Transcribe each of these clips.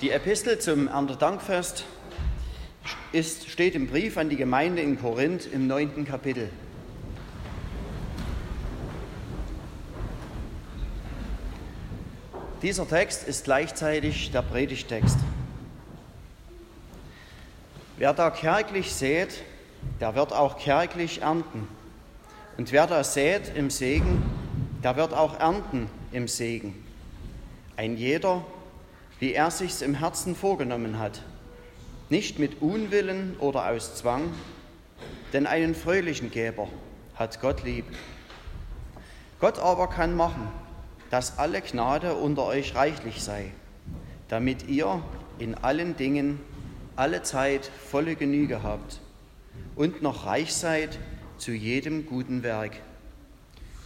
Die Epistel zum Erntedankfest ist, steht im Brief an die Gemeinde in Korinth im neunten Kapitel. Dieser Text ist gleichzeitig der Predigtext. Wer da kärglich sät, der wird auch kärglich ernten. Und wer da sät im Segen, der wird auch ernten im Segen. Ein jeder, wie er sich's im Herzen vorgenommen hat, nicht mit Unwillen oder aus Zwang, denn einen fröhlichen Geber hat Gott lieb. Gott aber kann machen, dass alle Gnade unter euch reichlich sei, damit ihr in allen Dingen alle Zeit volle Genüge habt und noch reich seid zu jedem guten Werk.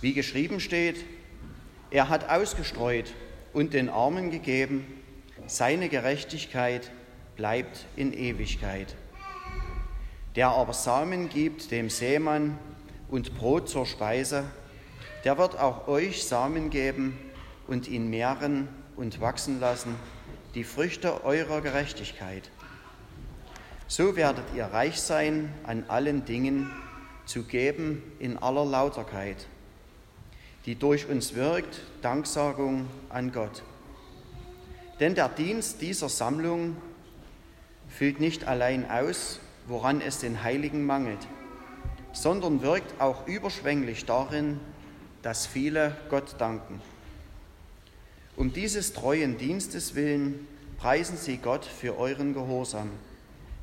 Wie geschrieben steht, er hat ausgestreut und den Armen gegeben, seine Gerechtigkeit bleibt in Ewigkeit. Der aber Samen gibt dem Seemann und Brot zur Speise, der wird auch euch Samen geben und ihn mehren und wachsen lassen, die Früchte eurer Gerechtigkeit. So werdet ihr reich sein an allen Dingen, zu geben in aller Lauterkeit, die durch uns wirkt, Danksagung an Gott. Denn der Dienst dieser Sammlung füllt nicht allein aus, woran es den Heiligen mangelt, sondern wirkt auch überschwänglich darin, dass viele Gott danken. Um dieses treuen Dienstes willen preisen sie Gott für euren Gehorsam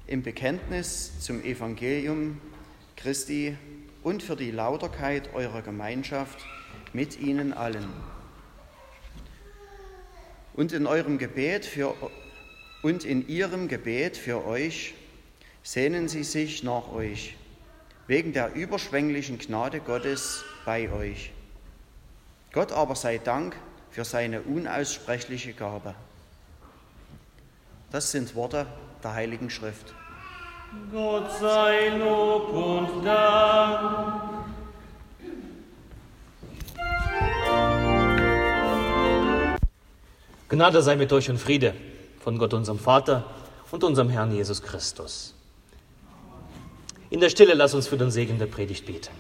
im Bekenntnis zum Evangelium Christi und für die Lauterkeit eurer Gemeinschaft mit ihnen allen. Und in eurem Gebet für und in ihrem Gebet für euch sehnen sie sich nach euch, wegen der überschwänglichen Gnade Gottes bei euch. Gott aber sei Dank für seine unaussprechliche Gabe. Das sind Worte der Heiligen Schrift. Gott sei Lob und Dank. Gnade sei mit euch und Friede von Gott, unserem Vater und unserem Herrn Jesus Christus. In der Stille lass uns für den Segen der Predigt beten.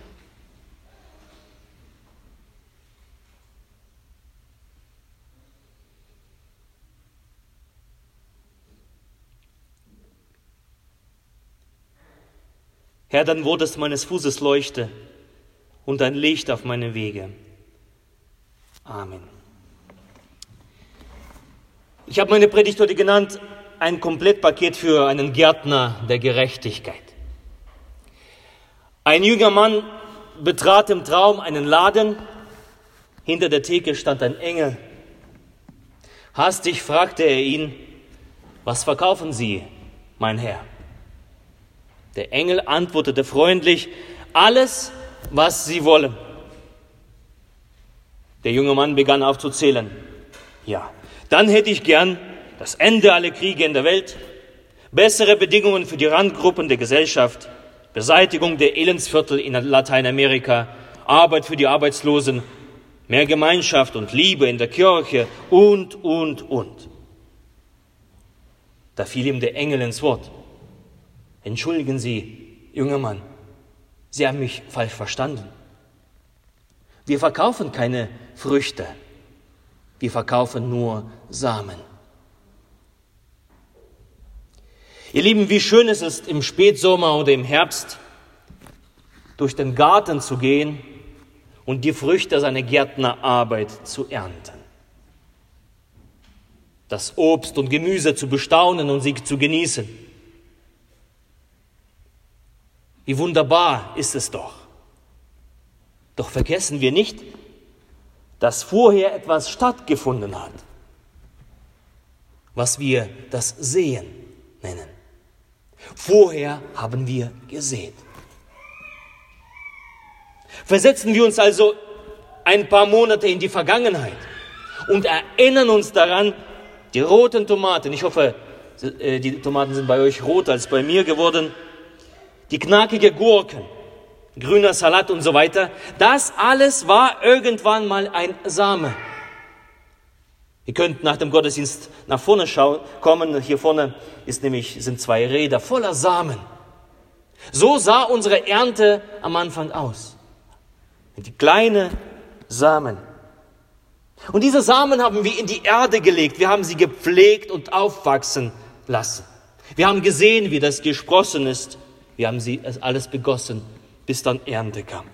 Herr, dann wurdest meines Fußes Leuchte und ein Licht auf meine Wege. Amen. Ich habe meine Predigt heute genannt, ein Komplettpaket für einen Gärtner der Gerechtigkeit. Ein junger Mann betrat im Traum einen Laden. Hinter der Theke stand ein Engel. Hastig fragte er ihn, was verkaufen Sie, mein Herr? Der Engel antwortete freundlich, alles, was Sie wollen. Der junge Mann begann aufzuzählen. Ja, dann hätte ich gern das Ende aller Kriege in der Welt, bessere Bedingungen für die Randgruppen der Gesellschaft, Beseitigung der Elendsviertel in Lateinamerika, Arbeit für die Arbeitslosen, mehr Gemeinschaft und Liebe in der Kirche und, und, und. Da fiel ihm der Engel ins Wort. Entschuldigen Sie, junger Mann, Sie haben mich falsch verstanden. Wir verkaufen keine Früchte, wir verkaufen nur Samen. Ihr Lieben, wie schön es ist, im Spätsommer oder im Herbst durch den Garten zu gehen und die Früchte seiner Gärtnerarbeit zu ernten. Das Obst und Gemüse zu bestaunen und sie zu genießen wie wunderbar ist es doch. Doch vergessen wir nicht, dass vorher etwas stattgefunden hat, was wir das Sehen nennen. Vorher haben wir gesehen. Versetzen wir uns also ein paar Monate in die Vergangenheit und erinnern uns daran, die roten Tomaten, ich hoffe, äh, die Tomaten sind bei euch rot als bei mir geworden, die knackige Gurken, grüner Salat und so weiter, das alles war irgendwann mal ein Same. Ihr könnt nach dem Gottesdienst nach vorne schauen, kommen. Hier vorne ist nämlich, sind zwei Räder voller Samen. So sah unsere Ernte am Anfang aus. Die kleine Samen. Und diese Samen haben wir in die Erde gelegt. Wir haben sie gepflegt und aufwachsen lassen. Wir haben gesehen, wie das gesprossen ist. Wir haben sie alles begossen, bis dann Ernte kam.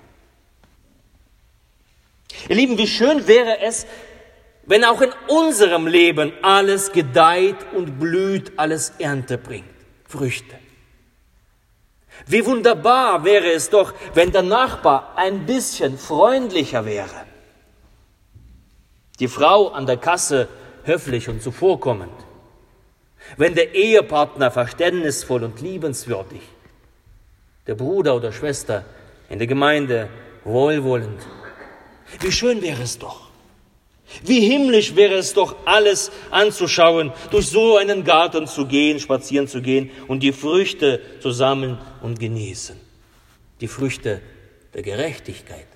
Ihr Lieben, wie schön wäre es, wenn auch in unserem Leben alles gedeiht und blüht, alles Ernte bringt, Früchte. Wie wunderbar wäre es doch, wenn der Nachbar ein bisschen freundlicher wäre. Die Frau an der Kasse höflich und zuvorkommend. Wenn der Ehepartner verständnisvoll und liebenswürdig. Der Bruder oder Schwester in der Gemeinde wohlwollend. Wie schön wäre es doch. Wie himmlisch wäre es doch, alles anzuschauen, durch so einen Garten zu gehen, spazieren zu gehen und die Früchte zu sammeln und genießen. Die Früchte der Gerechtigkeit,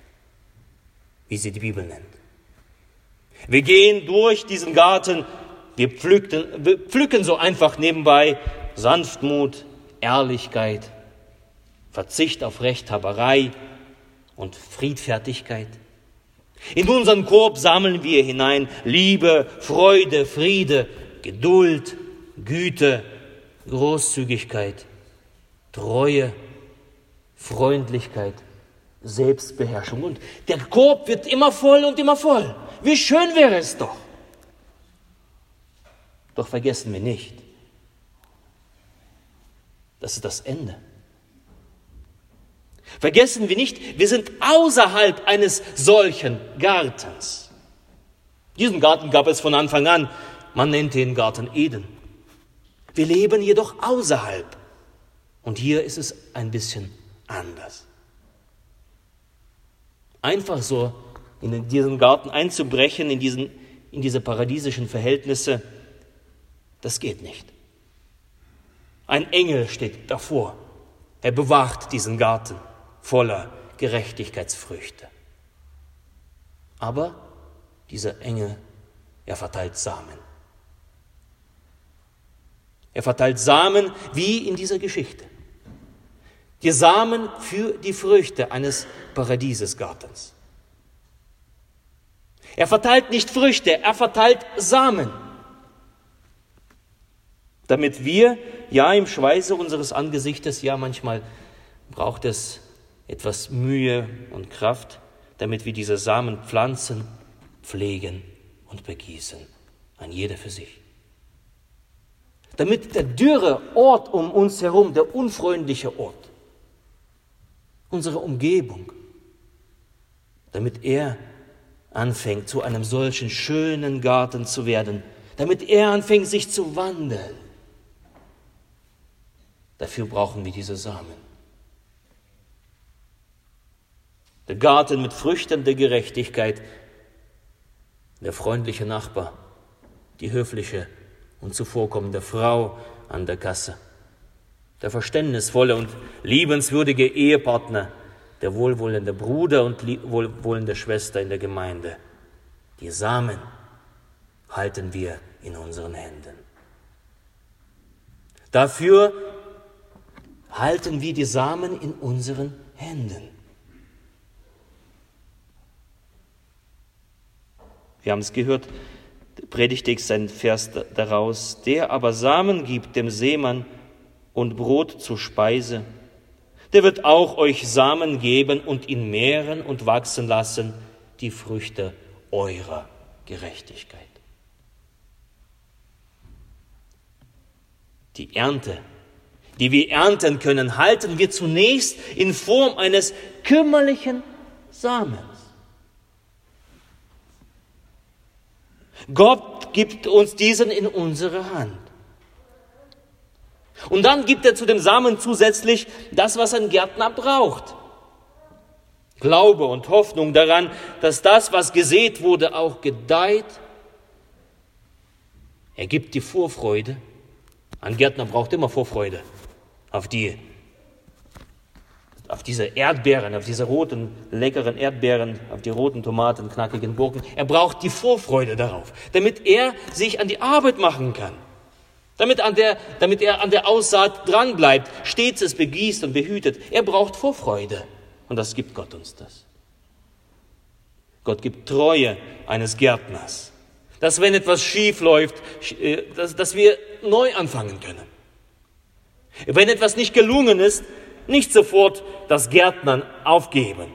wie sie die Bibel nennt. Wir gehen durch diesen Garten, wir pflücken, wir pflücken so einfach nebenbei Sanftmut, Ehrlichkeit, Verzicht auf Rechthaberei und Friedfertigkeit. In unseren Korb sammeln wir hinein Liebe, Freude, Friede, Geduld, Güte, Großzügigkeit, Treue, Freundlichkeit, Selbstbeherrschung. Und der Korb wird immer voll und immer voll. Wie schön wäre es doch. Doch vergessen wir nicht, das ist das Ende. Vergessen wir nicht, wir sind außerhalb eines solchen Gartens. Diesen Garten gab es von Anfang an. Man nennt den Garten Eden. Wir leben jedoch außerhalb. Und hier ist es ein bisschen anders. Einfach so in diesen Garten einzubrechen, in, diesen, in diese paradiesischen Verhältnisse, das geht nicht. Ein Engel steht davor. Er bewacht diesen Garten voller Gerechtigkeitsfrüchte. Aber dieser Engel, er verteilt Samen. Er verteilt Samen wie in dieser Geschichte. Die Samen für die Früchte eines Paradiesesgartens. Er verteilt nicht Früchte, er verteilt Samen. Damit wir, ja im Schweiße unseres Angesichtes, ja manchmal braucht es etwas Mühe und Kraft, damit wir diese Samen pflanzen, pflegen und begießen, ein jeder für sich. Damit der dürre Ort um uns herum, der unfreundliche Ort, unsere Umgebung, damit er anfängt, zu einem solchen schönen Garten zu werden, damit er anfängt, sich zu wandeln. Dafür brauchen wir diese Samen. Der Garten mit Früchten der Gerechtigkeit, der freundliche Nachbar, die höfliche und zuvorkommende Frau an der Kasse, der verständnisvolle und liebenswürdige Ehepartner, der wohlwollende Bruder und wohlwollende Schwester in der Gemeinde. Die Samen halten wir in unseren Händen. Dafür halten wir die Samen in unseren Händen. Wir haben es gehört, Predigtext ein Vers daraus. Der aber Samen gibt dem Seemann und Brot zur Speise, der wird auch euch Samen geben und ihn mehren und wachsen lassen, die Früchte eurer Gerechtigkeit. Die Ernte, die wir ernten können, halten wir zunächst in Form eines kümmerlichen Samens. Gott gibt uns diesen in unsere Hand. Und dann gibt er zu dem Samen zusätzlich das, was ein Gärtner braucht. Glaube und Hoffnung daran, dass das, was gesät wurde, auch gedeiht. Er gibt die Vorfreude. Ein Gärtner braucht immer Vorfreude auf die auf diese Erdbeeren, auf diese roten, leckeren Erdbeeren, auf die roten Tomaten, knackigen Gurken. Er braucht die Vorfreude darauf, damit er sich an die Arbeit machen kann. Damit, an der, damit er an der Aussaat dranbleibt, stets es begießt und behütet. Er braucht Vorfreude. Und das gibt Gott uns das. Gott gibt Treue eines Gärtners. Dass wenn etwas schief läuft, äh, dass, dass wir neu anfangen können. Wenn etwas nicht gelungen ist, nicht sofort das Gärtnern aufgeben,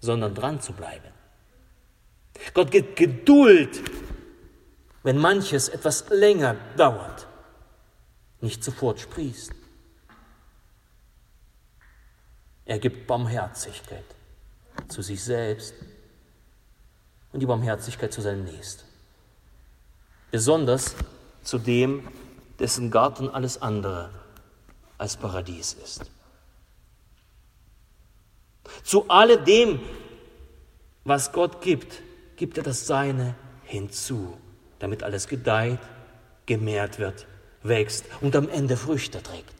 sondern dran zu bleiben. Gott gibt Geduld, wenn manches etwas länger dauert, nicht sofort sprießt. Er gibt Barmherzigkeit zu sich selbst und die Barmherzigkeit zu seinem Nächsten. Besonders zu dem, dessen Garten alles andere als Paradies ist. Zu alledem, was Gott gibt, gibt er das Seine hinzu, damit alles gedeiht, gemehrt wird, wächst und am Ende Früchte trägt.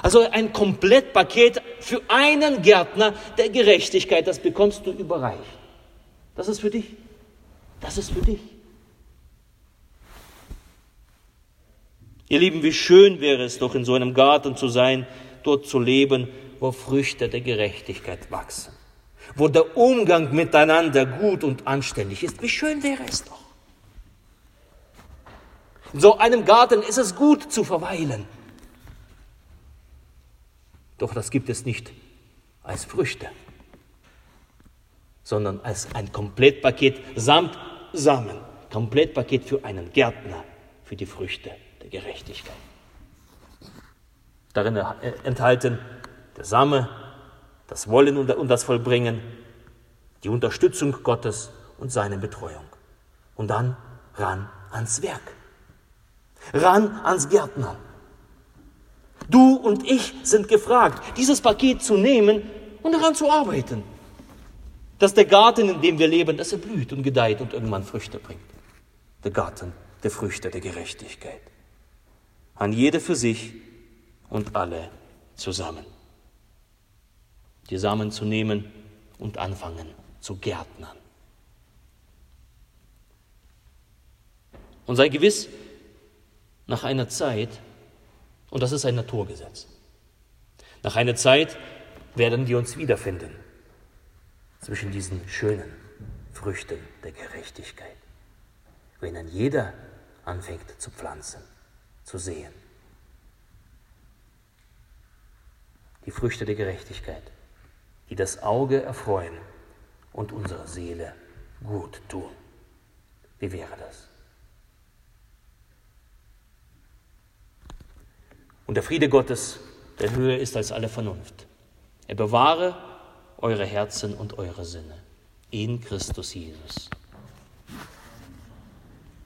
Also ein Komplettpaket für einen Gärtner der Gerechtigkeit, das bekommst du überreicht. Das ist für dich. Das ist für dich. Ihr Lieben, wie schön wäre es doch, in so einem Garten zu sein, dort zu leben, wo Früchte der Gerechtigkeit wachsen, wo der Umgang miteinander gut und anständig ist. Wie schön wäre es doch. In so einem Garten ist es gut zu verweilen. Doch das gibt es nicht als Früchte, sondern als ein Komplettpaket samt Samen. Komplettpaket für einen Gärtner, für die Früchte der Gerechtigkeit. Darin enthalten der Same, das Wollen und das Vollbringen, die Unterstützung Gottes und seine Betreuung. Und dann ran ans Werk, ran ans Gärtner. Du und ich sind gefragt, dieses Paket zu nehmen und daran zu arbeiten. Dass der Garten, in dem wir leben, dass er blüht und gedeiht und irgendwann Früchte bringt. Der Garten der Früchte der Gerechtigkeit an jede für sich und alle zusammen. Die Samen zu nehmen und anfangen zu gärtnern. Und sei gewiss, nach einer Zeit, und das ist ein Naturgesetz, nach einer Zeit werden wir uns wiederfinden zwischen diesen schönen Früchten der Gerechtigkeit, wenn dann jeder anfängt zu pflanzen zu sehen. Die Früchte der Gerechtigkeit, die das Auge erfreuen und unserer Seele gut tun. Wie wäre das? Und der Friede Gottes, der höher ist als alle Vernunft, er bewahre eure Herzen und eure Sinne in Christus Jesus.